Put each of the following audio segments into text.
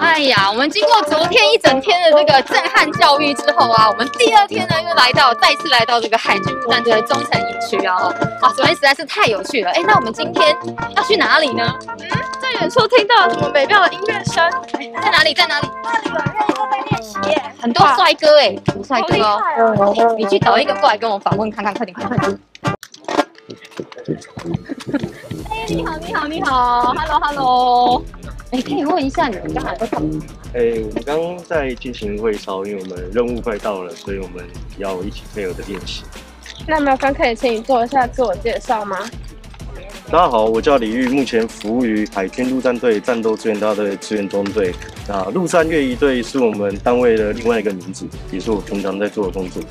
哎呀，我们经过昨天一整天的这个震撼教育之后啊，我们第二天呢又来到，再次来到这个海军陆战队的中层营区啊，啊，昨天实在是太有趣了。哎，那我们今天要去哪里呢？嗯，在远处听到了什么美妙的音乐声？在哪里？在哪里？那里有人都在练习耶，很多帅哥哎，很帅哥哦。你去找一个过来跟我访问看看，快点，快点，你好，你好，你好，Hello，Hello。哎，可以问一下你们刚才在干嘛？哎，我们刚刚在进行会操，因为我们任务快到了，所以我们要一起配合的练习。那麻烦可以请你做一下自我介绍吗？大家好，我叫李玉，目前服务于海军陆战队战斗支援大队支援中队。那陆战越一队是我们单位的另外一个名字，也是我平常在做的工作。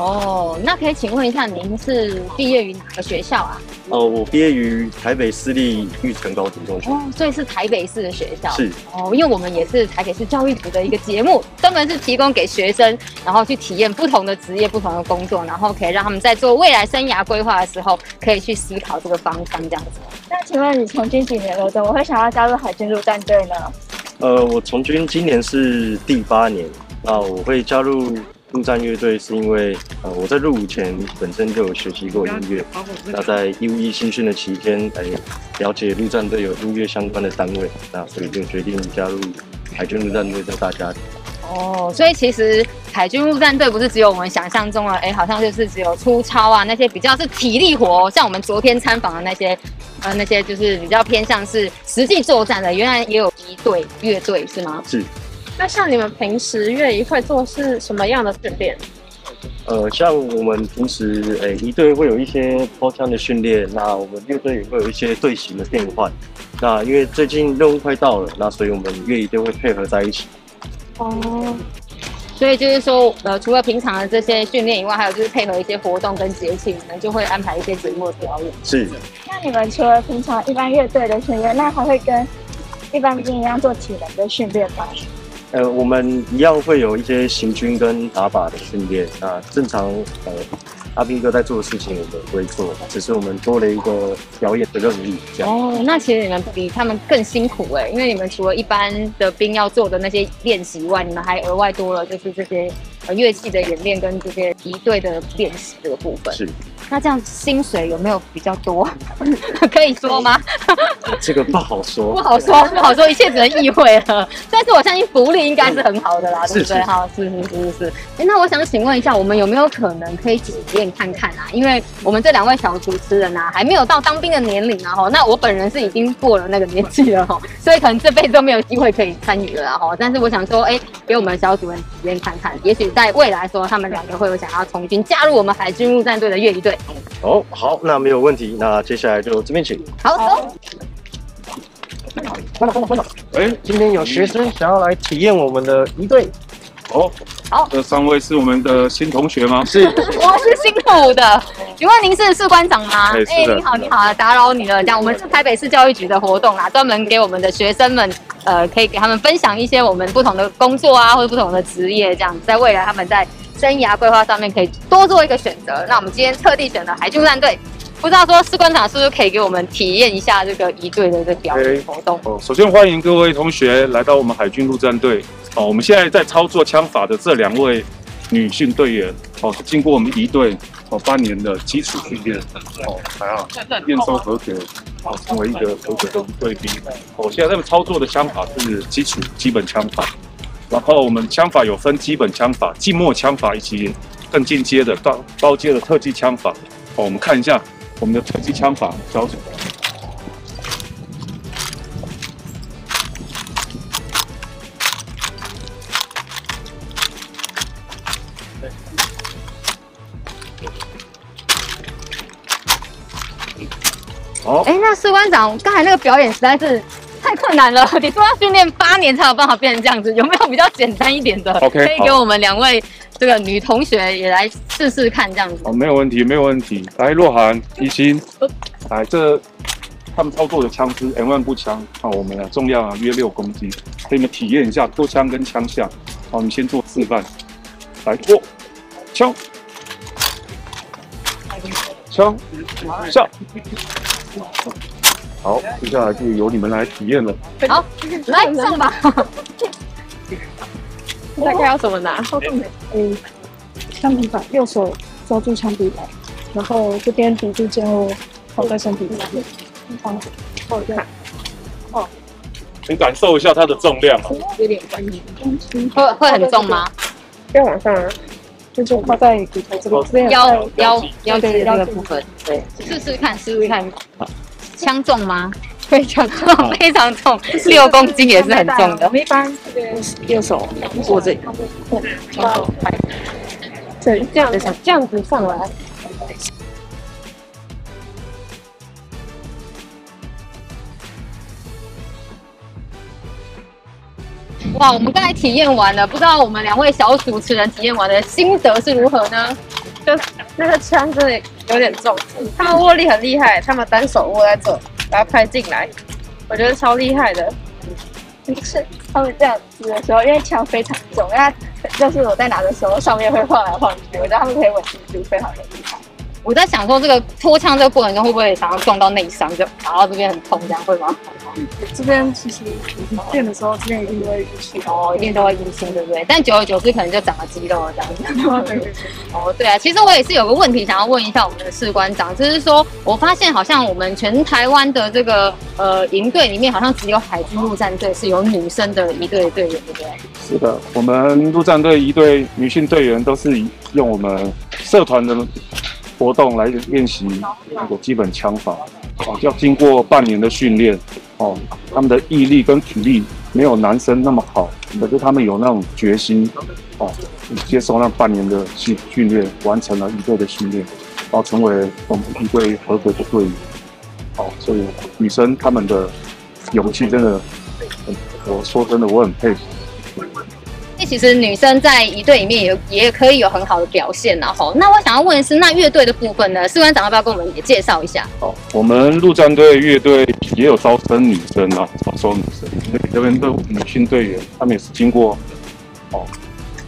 哦，那可以请问一下，您是毕业于哪个学校啊？哦、呃，我毕业于台北私立育成高级中学。哦，所以是台北市的学校。是。哦，因为我们也是台北市教育局的一个节目，专门是提供给学生，然后去体验不同的职业、不同的工作，然后可以让他们在做未来生涯规划的时候，可以去思考这个方向这样子。那请问你从军几年了？怎么会想要加入海军陆战队呢？呃，我从军今年是第八年，那我会加入。陆战乐队是因为，呃，我在入伍前本身就有学习过音乐，那在义务役新训的期间，哎，了解陆战队有音乐相关的单位，那所以就决定加入海军陆战队这大家庭。哦，所以其实海军陆战队不是只有我们想象中的，哎，好像就是只有粗糙啊那些比较是体力活，像我们昨天参访的那些，呃，那些就是比较偏向是实际作战的，原来也有一队乐队是吗？是。那像你们平时乐仪会做是什么样的训练？呃，像我们平时诶，仪队会有一些包枪的训练，那我们乐队也会有一些队形的变换。那因为最近任务快到了，那所以我们乐仪队会配合在一起。哦，所以就是说，呃，除了平常的这些训练以外，还有就是配合一些活动跟节庆，可能就会安排一些节目表演。是。那你们除了平常一般乐队的训练，那还会跟一般兵一样做体能的训练吗？呃，我们一样会有一些行军跟打靶的训练。那正常，呃，阿兵哥在做的事情，我们不会做，只是我们多了一个表演的任务。这样。哦，那其实你们比他们更辛苦哎，因为你们除了一般的兵要做的那些练习以外，你们还额外多了就是这些呃乐器的演练跟这些仪队的练习这个部分。是。那这样薪水有没有比较多？可以说吗？这个不好说，不好说，不好说，一切只能意会了。但是我相信福利应该是很好的啦，对不对？好，是是是是。哎，那我想请问一下，我们有没有可能可以体验看看啊？因为我们这两位小主持人啊，还没有到当兵的年龄啊，哈。那我本人是已经过了那个年纪了哈，所以可能这辈子都没有机会可以参与了哈。但是我想说，哎，给我们小主人体验看看，也许在未来说，他们两个会有想要从军加入我们海军陆战队的乐仪队。哦，好，那没有问题。那接下来就这边请。好，走。班长，班长，班长。哎，今天有学生想要来体验我们的一队。哦，好。这三位是我们的新同学吗？是，我是新埔的。请问您是士官长吗？哎，欸、你好，你好，打扰你了。这样，我们是台北市教育局的活动啦，专门给我们的学生们，呃，可以给他们分享一些我们不同的工作啊，或者不同的职业，这样在未来他们在。生涯规划上面可以多做一个选择。那我们今天特地选了海军陆战队，不知道说士官长是不是可以给我们体验一下这个一队的这个表演活动？哦，首先欢迎各位同学来到我们海军陆战队。哦，我们现在在操作枪法的这两位女性队员，哦，经过我们一队哦八年的基础训练，哦，还好验收合格，哦，成为一个合格的队兵。哦，现在他们操作的枪法是基础基本枪法。然后我们枪法有分基本枪法、静默枪法，以及更进阶的高高阶的特技枪法。好，我们看一下我们的特技枪法小组。好，哎，那士官长，刚才那个表演实在是。太困难了，你说要训练八年才有办法变成这样子，有没有比较简单一点的？OK，可以给我们两位这个女同学也来试试看这样子。哦，没有问题，没有问题。来，若涵、一心，来这。他们操作的枪支 M1 步枪，好，我们的重量啊约六公斤，给你们体验一下脱枪跟枪下。好，你先做示范，来，脱枪，枪下。好，接下来就由你们来体验了。好，来上吧。大概要怎么拿？操作嗯，枪柄把右手抓住枪柄，然后这边抵住肩后，靠在身体上面。好，好看。哦，你感受一下它的重量啊，有点关系。会会很重吗？要往上啊，就是靠在骨头这边，腰腰腰椎的那个部分。对，试试看，试试看。枪重吗？非常重，非常重，六公斤也是很重的。我们一般这边右手握这里，然后对，这样子，这样子上来。哇，我们刚才体验完了，不知道我们两位小主持人体验完的心得是如何呢？就那个枪真的有点重，他们握力很厉害，他们单手握在这，把它拍进来，我觉得超厉害的。就是他们这样子的时候，因为枪非常重，因为就是我在拿的时候上面会晃来晃去，我觉得他们可以稳定住，非常的厉害。我在想说，这个脱枪这个过程中会不会常常撞到内伤，就打到这边很痛，这样会吗？这边其实练的时候，这边一定都会淤青哦，一定都会淤青，对不对？但久而久之，可能就长了肌肉了这样子。哦，对啊，其实我也是有个问题想要问一下我们的士官长，就是说我发现好像我们全台湾的这个呃营队里面，好像只有海军陆战队是有女生的一队队员，对不对？是的，我们陆战队一队女性队员都是用我们社团的。活动来练习那个基本枪法，哦，要经过半年的训练，哦，他们的毅力跟体力没有男生那么好，可是他们有那种决心，哦，接受那半年的训训练，完成了仪队的训练，然后成为我们一队合格的队员，哦，所以女生他们的勇气真的，我说真的，我很佩服。其实女生在一队里面也也可以有很好的表现，然后那我想要问的是，那乐队的部分呢？士官长要不要跟我们也介绍一下？哦，我们陆战队乐队也有招生女生啊，招收女生，因为这边的女性队员，她们也是经过哦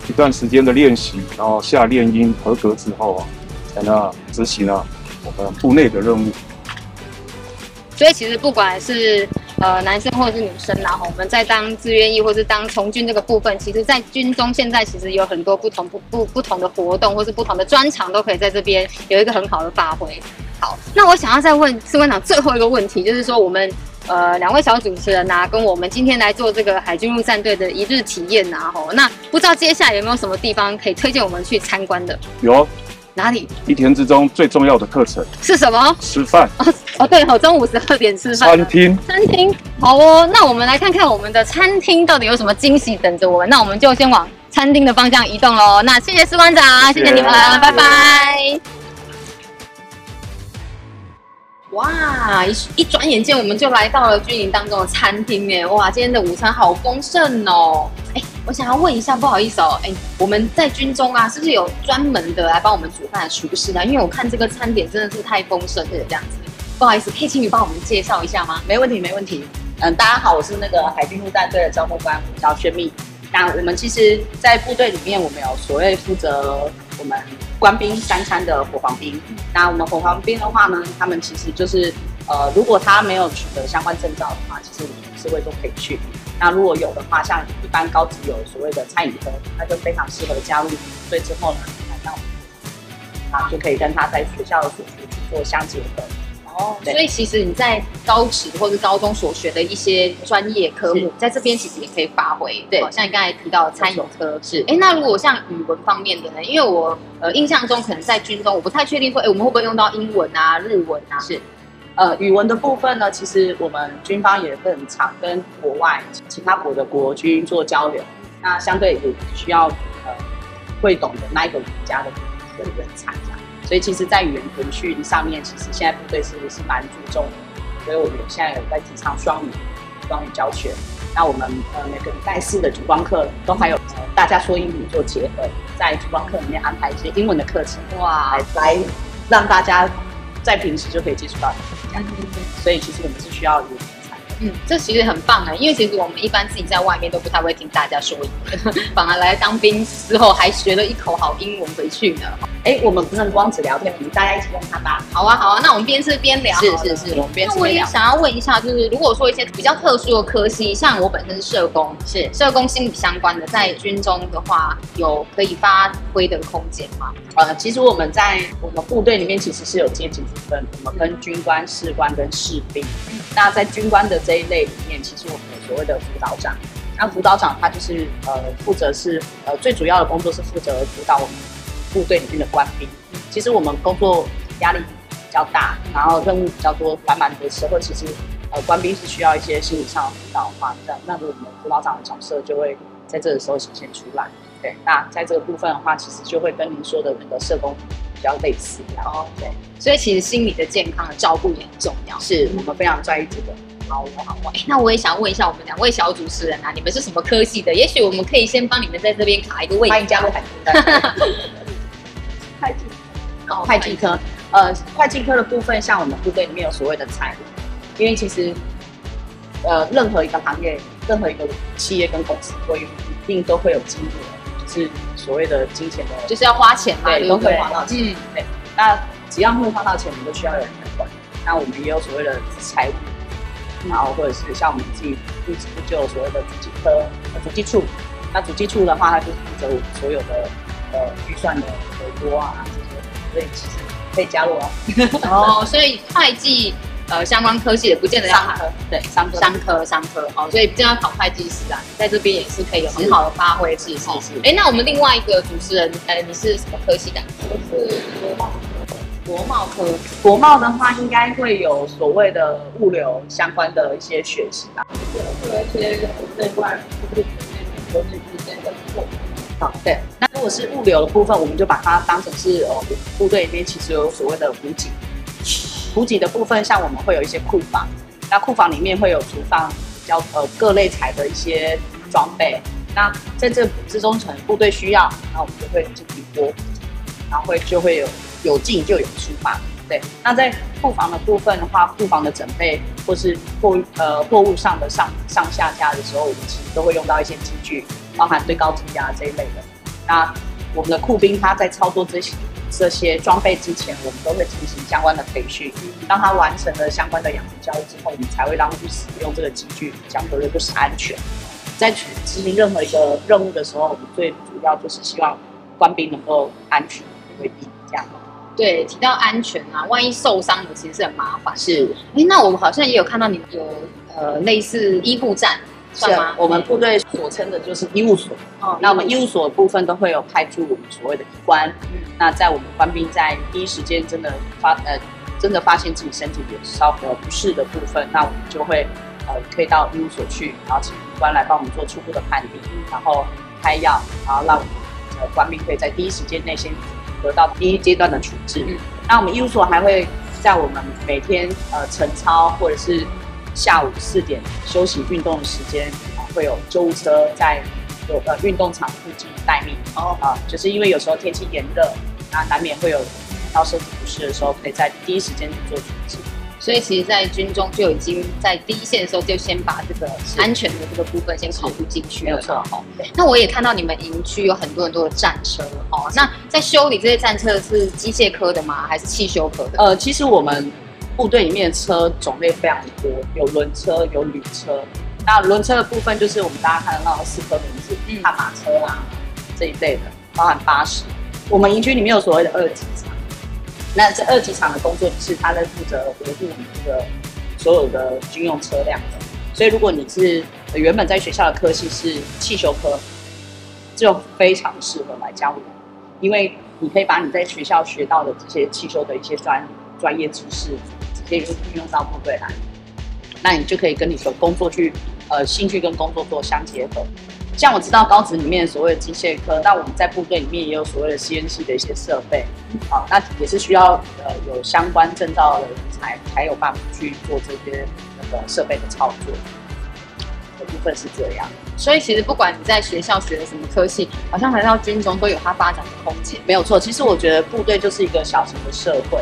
一段时间的练习，然后下练音合格之后啊，才能执行了我们部内的任务。所以其实不管是呃男生或者是女生，然后我们在当志愿役或是当从军这个部分，其实，在军中现在其实有很多不同不不不同的活动，或是不同的专长，都可以在这边有一个很好的发挥。好，那我想要再问士官长最后一个问题，就是说我们呃两位小主持人啊，跟我们今天来做这个海军陆战队的一日体验啊，吼，那不知道接下来有没有什么地方可以推荐我们去参观的？有。哪里？一天之中最重要的课程是什么？吃饭哦哦，对哦，中午十二点吃饭。餐厅，餐厅，好哦。那我们来看看我们的餐厅到底有什么惊喜等着我们。那我们就先往餐厅的方向移动喽。那谢谢士官长，谢谢，你们，拜拜。哇，一一转眼间我们就来到了军营当中的餐厅耶！哇，今天的午餐好丰盛哦。哎，我想要问一下，不好意思哦，哎，我们在军中啊，是不是有专门的来帮我们煮饭的厨师呢？因为我看这个餐点真的是太丰盛了，这样子。不好意思，可以请你帮我们介绍一下吗？没问题，没问题。嗯，大家好，我是那个海军陆战队的招募官，我叫薛蜜。那我们其实，在部队里面，我们有所谓负责我们官兵三餐的伙房兵。那我们伙房兵的话呢，他们其实就是，呃，如果他没有取得相关证照的话，其实职位都可以去。那如果有的话，像一般高职有所谓的餐饮科，那就非常适合加入所以之后呢，来到啊，就可以跟他在学校的所学去做相结合。哦，所以其实你在高职或是高中所学的一些专业科目，在这边其实也可以发挥。对，像你刚才提到的餐饮科是。哎，那如果像语文方面的呢？因为我呃印象中可能在军中，我不太确定说，哎，我们会不会用到英文啊、日文啊？是，呃，语文的部分呢，其实我们军方也很常跟国外其他国的国军做交流，那相对也需要呃会懂得那一个国家的的人才。所以其实，在语言培训上面，其实现在部队是是蛮注重所以我们现在有在提倡双语双语教学。那我们呃每个礼拜四的主光课都还有、呃、大家说英语做结合，在主光课里面安排一些英文的课程，哇，来来让大家在平时就可以接触到所以其实我们是需要语言才的。嗯，这其实很棒啊，因为其实我们一般自己在外面都不太会听大家说英文，反而来当兵之后还学了一口好英文回去呢。哎，我们不能光只聊天，我们大家一起用它吧。好啊，好啊，那我们边吃边聊。是是是，我们边吃边聊。那我也想要问一下，就是如果说一些比较特殊的科系，像我本身是社工，是社工心理相关的，在军中的话，有可以发挥的空间吗？呃，其实我们在我们部队里面其实是有阶级之分，我们跟军官、士官跟士兵。那在军官的这一类里面，其实我们有所谓的辅导长。那辅导长他就是呃负责是呃最主要的工作是负责辅导我们。部队里面的官兵，其实我们工作压力比较大，然后任务比较多、繁忙的时候，其实呃官兵是需要一些心理上的辅导的话，这样那我们辅导长的角色就会在这个时候显现出来。对，那在这个部分的话，其实就会跟您说的那个社工比较类似。然后对，所以其实心理的健康的照顾也很重要，是我们非常在意这个。好，好，哎。那我也想问一下我们两位小主持人啊，你们是什么科系的？也许我们可以先帮你们在这边卡一个位置。欢迎加入海军。会计，哦，会计科，呃，会计科的部分，像我们部队里面有所谓的财务，因为其实，呃，任何一个行业，任何一个企业跟公司，会一定都会有金额，就是所谓的金钱的，就是要花钱嘛，对，对都会花到钱，嗯，对。那只要会花到钱，我们都需要有人来管。那我们也有所谓的财务，然后或者是像我们自己部部就有所谓的主计科、呃、主计处，那主计处的话，它就是负责我们所有的。呃，预算的回拨啊，所以其实可以加入哦。哦，所以会计呃相关科系也不见得要考，对，商科商科商科哦，所以不见得要考会计师啊，在这边也是可以有很好的发挥，是是是。哎，那我们另外一个主持人，呃，你是什么科系的？我是国贸国贸科。国贸的话，应该会有所谓的物流相关的一些学习吧。对，一些对外部国际之间的货。好，对。如果是物流的部分，我们就把它当成是呃，部队里面其实有所谓的补给。补给的部分，像我们会有一些库房，那库房里面会有储放比较呃各类材的一些装备。那在这之中，可能部队需要，那我们就会进行拨，然后会就会有有进就有出嘛。对。那在库房的部分的话，库房的整备或是货呃货物上的上上下架的时候，我们其实都会用到一些机具，包含最高机啊这一类的。那我们的库兵他在操作这些这些装备之前，我们都会进行相关的培训。当他完成了相关的养成教育之后，我们才会让他去使用这个机具，讲求的就是安全。在执行任何一个任务的时候，我们最主要就是希望官兵能够安全为第一。这样。对，提到安全啊，万一受伤了，其实是很麻烦。是。哎，那我们好像也有看到你们有呃类似医护站。是吗？我们部队所称的就是医务所。哦，那我们医务所部分都会有派驻我们所谓的医官。嗯，那在我们官兵在第一时间真的发呃真的发现自己身体有稍微不适的部分，那我们就会呃可以到医务所去，然后请医官来帮我们做初步的判定，然后开药，然后让我们呃官兵可以在第一时间内先得到第一阶段的处置。嗯，那我们医务所还会在我们每天呃晨操或者是。下午四点休息运动的时间啊，会有救护车在有呃运动场附近待命哦啊，就是因为有时候天气炎热，那难免会有到身体不适的时候，可以在第一时间去做处置。所以其实，在军中就已经在第一线的时候，就先把这个安全的这个部分先考虑进去了。没错哈。那我也看到你们营区有很多很多的战车哦。那在修理这些战车是机械科的吗？还是汽修科的？呃，其实我们。部队里面的车种类非常多，有轮车，有旅车。那轮车的部分就是我们大家看得到的四颗轮子，悍马车啊这一类的，包含巴士。我们营区里面有所谓的二级厂，那这二级厂的工作就是他在负责维护我们这个所有的军用车辆的。所以如果你是原本在学校的科系是汽修科，就非常适合来加入，因为你可以把你在学校学到的这些汽修的一些专专业知识。可以运用到部队来，那你就可以跟你的工作去，呃，兴趣跟工作做相结合。像我知道高职里面所谓的机械科，那我们在部队里面也有所谓的 CNC 的一些设备，啊，那也是需要呃有相关证照的人才才有办法去做这些那个设备的操作。的部分是这样，所以其实不管你在学校学的什么科系，好像来到军中都有它发展的空间。没有错，其实我觉得部队就是一个小型的社会，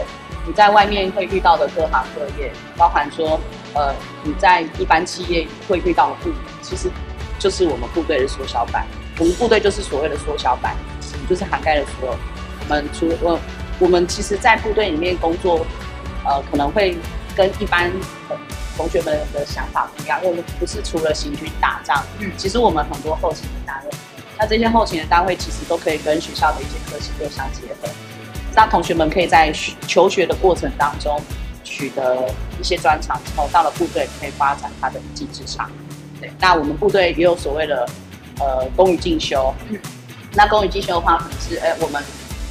你在外面会遇到的各行各业，包含说呃你在一般企业会遇到的部门，其实就是我们部队的缩小版。我们部队就是所谓的缩小版，就是涵盖了所有。我们除了我，我们其实，在部队里面工作，呃，可能会跟一般。同学们的想法不一样，因为我们不是除了行军打仗，嗯，其实我们很多后勤的单位，那这些后勤的单位其实都可以跟学校的一些科系做相结合，那同学们可以在求学的过程当中取得一些专长之后，到了部队可以发展他的一技之长。对，那我们部队也有所谓的呃公余进修，嗯，那公余进修的话，可能是哎我们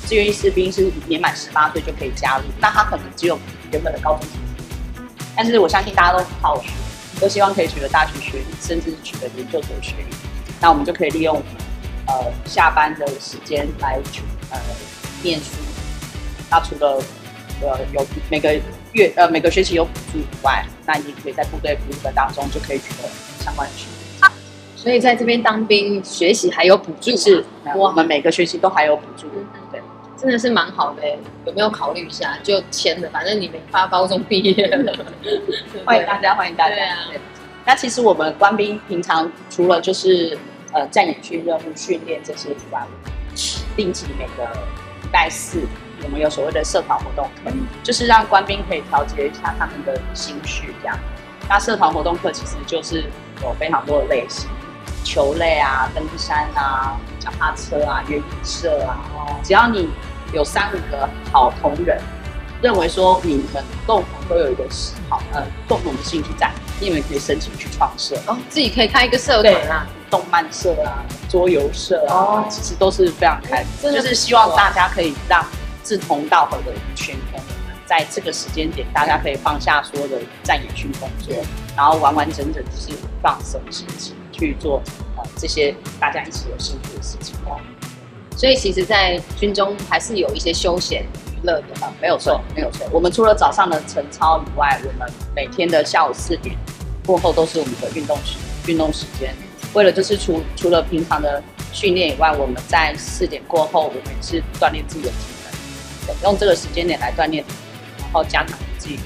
志愿役士兵是年满十八岁就可以加入，那他可能只有原本的高中。但是我相信大家都很好学，都希望可以取得大学学历，甚至取得研究所学历。那我们就可以利用呃下班的时间来呃念书。那除了呃有每个月呃每个学期有补助以外，那你可以在部队服务的当中就可以取得相关的学历。所以在这边当兵学习还有补助，是我们每个学期都还有补助。对。真的是蛮好的，有没有考虑一下就签了？反正你没发高中毕业了，欢迎大家，欢迎大家。对啊，那其实我们官兵平常除了就是呃战演训任务训练这些以外，定期每个礼拜四我们有所谓的社团活动课，就是让官兵可以调节一下他们的心绪这样。那社团活动课其实就是有非常多的类型，球类啊、登山啊、脚踏车啊、越野社啊，只要你。有三五个好同仁，认为说你们共同都有一个好呃共同的兴趣在，你们可以申请去创社哦，自己可以开一个社团啊，动漫社啊，桌游社啊，哦、其实都是非常开，就是希望大家可以让志同道合的一群同仁，在这个时间点，大家可以放下所有的战演训工作，然后完完整整就是放松心情去做呃这些大家一起有兴趣的事情哦。所以其实，在军中还是有一些休闲娱乐的啊，没有错，没有错。我们除了早上的晨操以外，我们每天的下午四点过后都是我们的运动时运动时间。为了就是除除了平常的训练以外，我们在四点过后，我们也是锻炼自己的用这个时间点来锻炼，然后加强自己。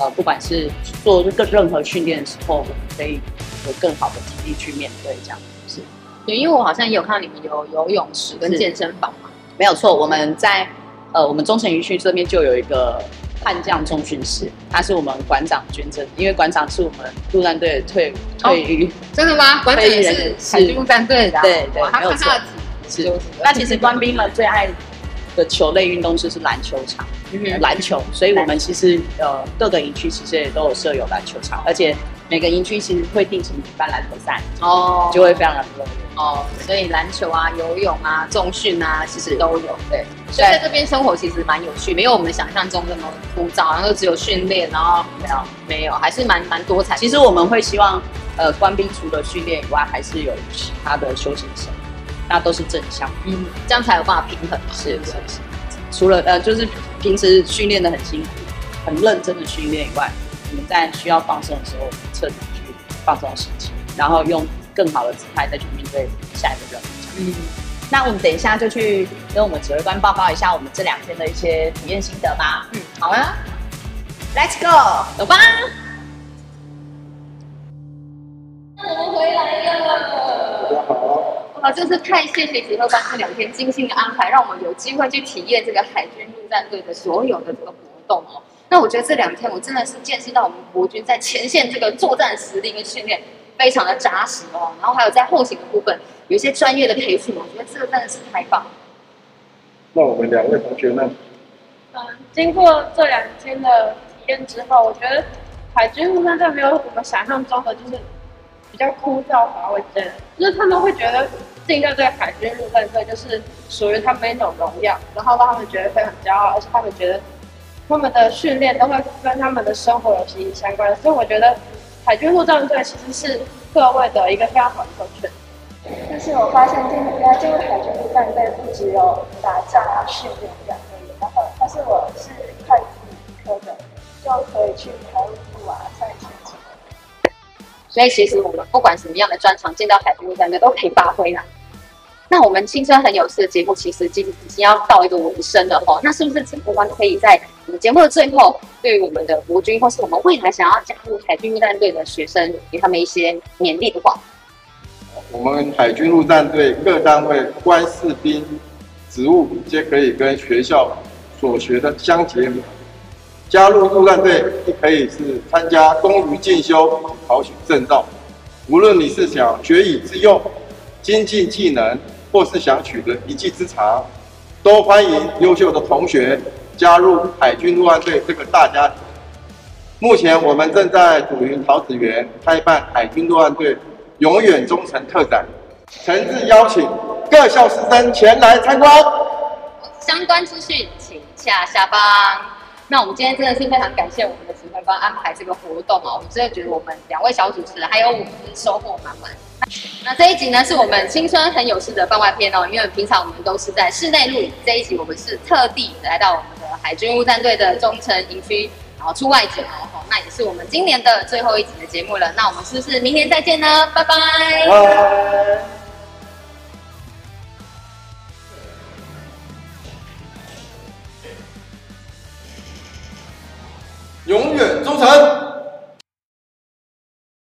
呃，不管是做任任何训练的时候，我们可以有更好的体力去面对这样是。对，因为我好像也有看到你们有游泳池跟健身房嘛，没有错。我们在呃，我们中程营区这边就有一个悍将中训室，他是我们馆长捐赠，因为馆长是我们陆战队的退退役、哦，真的吗？馆长也是海军陆战队的、啊，对对，没有错。是，那其实官兵们最爱的球类运动就是篮球场，嗯、篮球，所以我们其实呃各个营区其实也都有设有篮球场，而且每个营区其实会定期举办篮球赛，哦，就会非常的热闹。哦，所以篮球啊、游泳啊、重训啊，其实都有。对，所以在这边生活其实蛮有趣，没有我们想象中那么枯燥，然后只有训练，然后没有没有，还是蛮蛮多彩。其实我们会希望，呃，官兵除了训练以外，还是有其他的休闲生活，那都是正向，嗯，这样才有办法平衡嘛。是是是。除了呃，就是平时训练的很辛苦、很认真的训练以外，我们在需要放松的时候，彻底去放松心情，然后用。更好的姿态再去面对下一个任务。嗯，那我们等一下就去跟我们指挥官报告一下我们这两天的一些体验心得吧。嗯，好啊，Let's go，走吧。真是太谢谢指挥官这两天精心的安排，让我们有机会去体验这个海军陆战队的所有的这个活动哦。那我觉得这两天我真的是见识到我们国军在前线这个作战实力跟训练。非常的扎实哦，然后还有在后勤的部分有一些专业的培训，我觉得这个真的是太棒。那我们两位同学呢？嗯，经过这两天的体验之后，我觉得海军陆战队没有我们想象中的就是比较枯燥乏味，真的，就是他们会觉得进到这个海军陆战队就是属于他们一种荣耀，然后让他们觉得非常骄傲，而且他们觉得他们的训练都会跟他们的生活有息息相关，所以我觉得。海军陆战队其实是各位的一个非常好的特权。就是我发现进来进入海军陆战队不只有打仗啊训练这样而已，然后但是我是会计科的，就可以去财务部啊、所以其实我们不管什么样的专长，进到海军陆战队都可以发挥啦。那我们青春很有事的节目，其实已经已经要到一个尾声了吼。那是不是指挥官可以在我们节目的最后，对于我们的国军或是我们未来想要加入海军陆战队的学生，给他们一些勉励的话？我们海军陆战队各单位官士兵职务皆可以跟学校所学的相结合。加入陆战队，亦可以是参加公余进修、考取证照。无论你是想学以致用、精进技能，或是想取得一技之长，都欢迎优秀的同学加入海军陆战队这个大家庭。目前我们正在左营桃子园开办海军陆战队永远忠诚特展，诚挚邀请各校师生前来参观。相关资讯请下下方。那我们今天真的是非常感谢我们的指挥官安排这个活动哦，我真的觉得我们两位小主持人还有我们收获满满。那这一集呢，是我们青春很有事的番外篇哦，因为平常我们都是在室内录影，这一集我们是特地来到我们的海军陆战队的忠诚营区，然后出外景哦，那也是我们今年的最后一集的节目了。那我们是不是明年再见呢？拜拜。拜。永远忠诚。